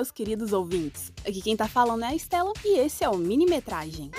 meus queridos ouvintes. Aqui quem tá falando é a Estela e esse é o Minimetragem.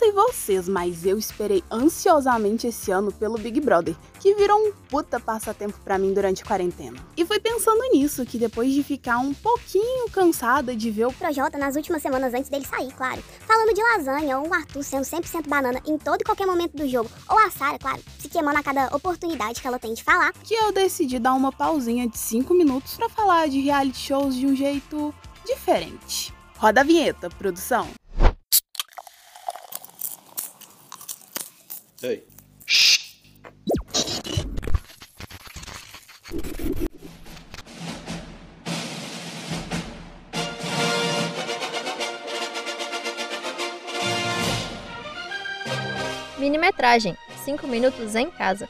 Sei vocês, mas eu esperei ansiosamente esse ano pelo Big Brother, que virou um puta passatempo para mim durante a quarentena. E foi pensando nisso que depois de ficar um pouquinho cansada de ver o Projota nas últimas semanas antes dele sair, claro, falando de lasanha ou o Arthur sendo 100% banana em todo e qualquer momento do jogo, ou a Sarah, claro, se queimando a cada oportunidade que ela tem de falar, que eu decidi dar uma pausinha de 5 minutos para falar de reality shows de um jeito diferente. Roda a vinheta, produção. Ei. Minimetragem 5 minutos em casa.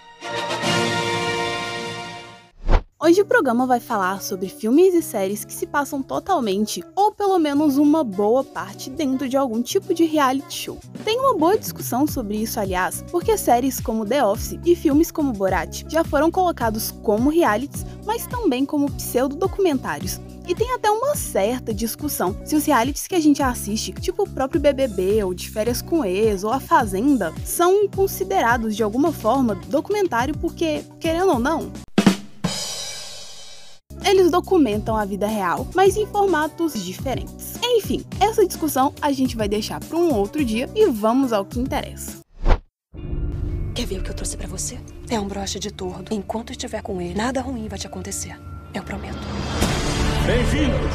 Hoje o programa vai falar sobre filmes e séries que se passam totalmente, ou pelo menos uma boa parte, dentro de algum tipo de reality show. Tem uma boa discussão sobre isso, aliás, porque séries como The Office e filmes como Borat já foram colocados como realities, mas também como pseudo-documentários, e tem até uma certa discussão se os realities que a gente assiste, tipo o próprio BBB ou de férias com ex ou a Fazenda, são considerados de alguma forma documentário porque, querendo ou não, documentam a vida real, mas em formatos diferentes. Enfim, essa discussão a gente vai deixar para um outro dia e vamos ao que interessa. Quer ver o que eu trouxe para você? É um broche de tordo. Enquanto estiver com ele, nada ruim vai te acontecer. Eu prometo. Bem-vindos!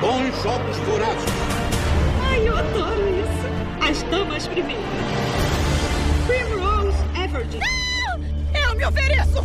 Bons jogos vorazes! Ai, eu adoro isso! As damas primeiro! Primrose Everdeen! Não! Eu me ofereço!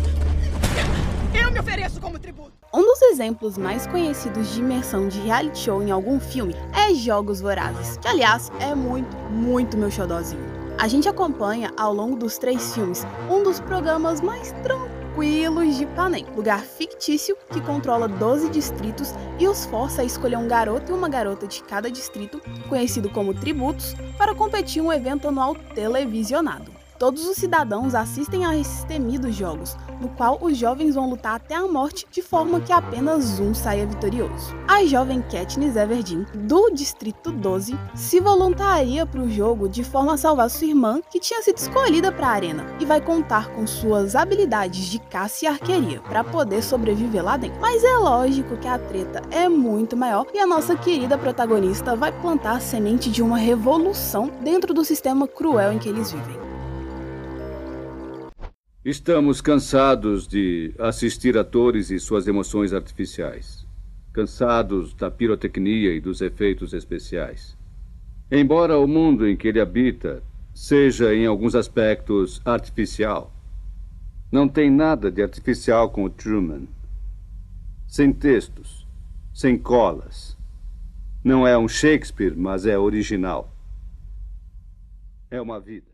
Eu me ofereço como tributo! Um dos exemplos mais conhecidos de imersão de reality show em algum filme é Jogos Vorazes, que aliás é muito, muito meu xodózinho. A gente acompanha ao longo dos três filmes um dos programas mais tranquilos de Panem, lugar fictício que controla 12 distritos e os força a escolher um garoto e uma garota de cada distrito, conhecido como tributos, para competir em um evento anual televisionado. Todos os cidadãos assistem a esses temidos jogos, no qual os jovens vão lutar até a morte de forma que apenas um saia vitorioso. A jovem Katniss Everdeen, do Distrito 12, se voluntaria para o jogo de forma a salvar sua irmã, que tinha sido escolhida para a arena, e vai contar com suas habilidades de caça e arqueria para poder sobreviver lá dentro. Mas é lógico que a treta é muito maior e a nossa querida protagonista vai plantar a semente de uma revolução dentro do sistema cruel em que eles vivem. Estamos cansados de assistir atores e suas emoções artificiais. Cansados da pirotecnia e dos efeitos especiais. Embora o mundo em que ele habita seja, em alguns aspectos, artificial, não tem nada de artificial com o Truman. Sem textos, sem colas. Não é um Shakespeare, mas é original. É uma vida.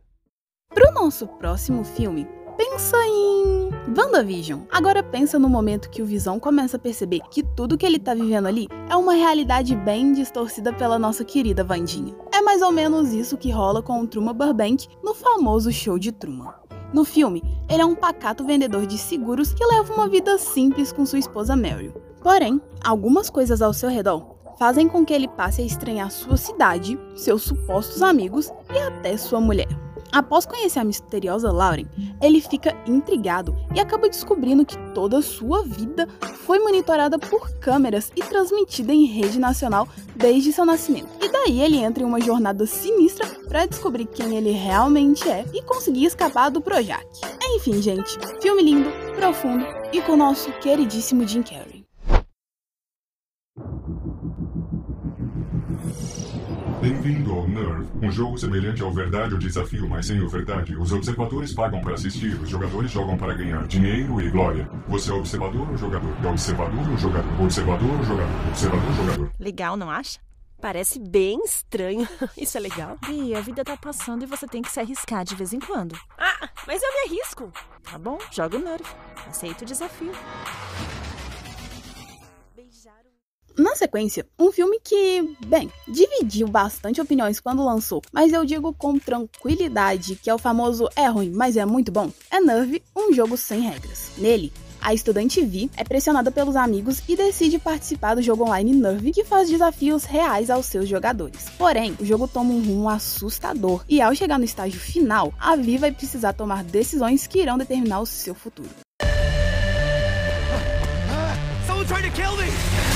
Para o nosso próximo filme, pensa em WandaVision. Agora pensa no momento que o Visão começa a perceber que tudo que ele tá vivendo ali é uma realidade bem distorcida pela nossa querida Vandinha. É mais ou menos isso que rola com o Truman Burbank no famoso show de Truman. No filme, ele é um pacato vendedor de seguros que leva uma vida simples com sua esposa Meryl. Porém, algumas coisas ao seu redor fazem com que ele passe a estranhar sua cidade, seus supostos amigos e até sua mulher. Após conhecer a misteriosa Lauren, ele fica intrigado e acaba descobrindo que toda sua vida foi monitorada por câmeras e transmitida em rede nacional desde seu nascimento. E daí ele entra em uma jornada sinistra para descobrir quem ele realmente é e conseguir escapar do Projac. Enfim, gente, filme lindo, profundo e com o nosso queridíssimo Jim Carrey. Bem-vindo ao Nerve, um jogo semelhante ao Verdade ou Desafio, mas sem o Verdade. Os observadores pagam para assistir, os jogadores jogam para ganhar dinheiro e glória. Você é observador ou jogador? É observador ou jogador? Observador ou jogador? Observador ou jogador? Legal, não acha? Parece bem estranho. Isso é legal? E a vida tá passando e você tem que se arriscar de vez em quando. Ah, mas eu me arrisco. Tá bom, joga o Nerve. Aceita o desafio. Na sequência, um filme que, bem, dividiu bastante opiniões quando lançou, mas eu digo com tranquilidade que é o famoso é ruim, mas é muito bom, é Nerve, um jogo sem regras. Nele, A estudante Vi é pressionada pelos amigos e decide participar do jogo online Nerve, que faz desafios reais aos seus jogadores. Porém, o jogo toma um rumo assustador e ao chegar no estágio final, a Vi vai precisar tomar decisões que irão determinar o seu futuro. Someone trying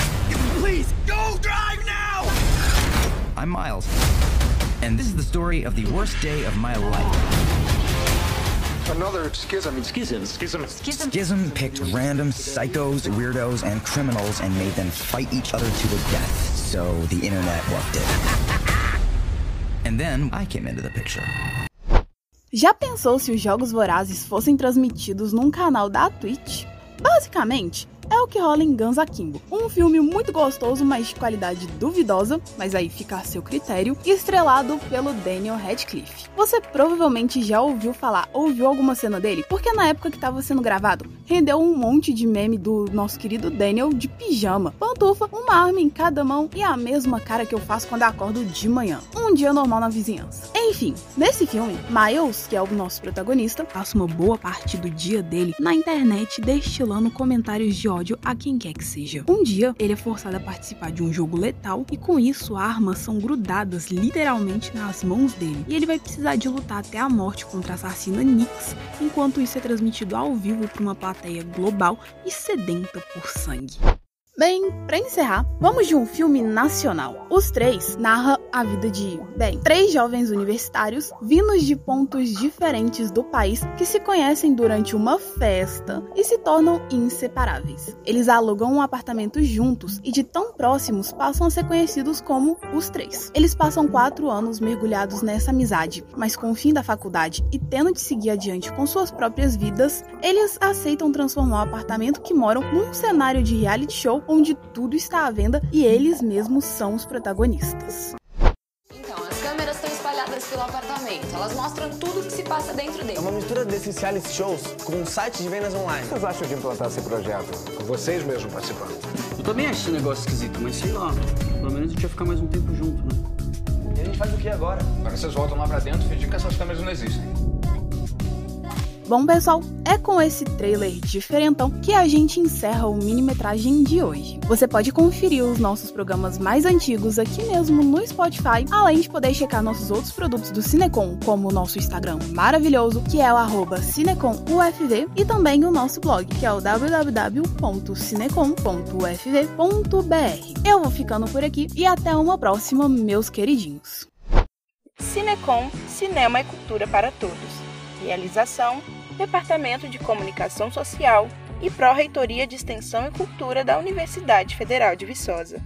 I'm Miles, and this is the story of the worst day of my life. Another schism. Schism. Schism. Schism. Schism picked random psychos, weirdos, and criminals and made them fight each other to the death. So the internet loved it. And then I came into the picture. Já pensou se os Jogos Vorazes fossem transmitidos num canal da Twitch? Basicamente, é o que rola em Guns Akimbo, um filme muito gostoso, mas de qualidade duvidosa, mas aí fica a seu critério, estrelado pelo Daniel Radcliffe. Você provavelmente já ouviu falar, ouviu alguma cena dele, porque na época que estava sendo gravado, rendeu um monte de meme do nosso querido Daniel de pijama, pantufa, uma arma em cada mão e a mesma cara que eu faço quando acordo de manhã. Um dia normal na vizinhança. Enfim, nesse filme, Miles, que é o nosso protagonista, passa uma boa parte do dia dele na internet destilando comentários de ódio a quem quer que seja. Um dia, ele é forçado a participar de um jogo letal e com isso armas são grudadas literalmente nas mãos dele. E ele vai precisar de lutar até a morte contra a assassina Nix, enquanto isso é transmitido ao vivo para uma plateia global e sedenta por sangue. Bem, para encerrar, vamos de um filme nacional. Os três narra a vida de, bem, três jovens universitários vindos de pontos diferentes do país que se conhecem durante uma festa e se tornam inseparáveis. Eles alugam um apartamento juntos e de tão próximos passam a ser conhecidos como os três. Eles passam quatro anos mergulhados nessa amizade, mas com o fim da faculdade e tendo de seguir adiante com suas próprias vidas, eles aceitam transformar o apartamento que moram num cenário de reality show onde tudo está à venda e eles mesmos são os protagonistas. Então, as câmeras estão espalhadas pelo apartamento. Elas mostram tudo o que se passa dentro dele. É uma mistura desses reality shows com um site de vendas online. O que vocês acham de implantar esse projeto? Com vocês mesmos participando? Eu também acho esse negócio esquisito, mas sei lá. Pelo menos a gente vai ficar mais um tempo junto, né? E a gente faz o que agora? Agora vocês voltam lá pra dentro e fingir que essas câmeras não existem. Bom, pessoal, é com esse trailer diferentão que a gente encerra o mini-metragem de hoje. Você pode conferir os nossos programas mais antigos aqui mesmo no Spotify, além de poder checar nossos outros produtos do Cinecom, como o nosso Instagram maravilhoso, que é o CinecomUFV, e também o nosso blog, que é o www.cinecom.ufv.br. Eu vou ficando por aqui e até uma próxima, meus queridinhos. Cinecom, Cinema e Cultura para Todos. Realização Departamento de Comunicação Social e Pró-Reitoria de Extensão e Cultura da Universidade Federal de Viçosa.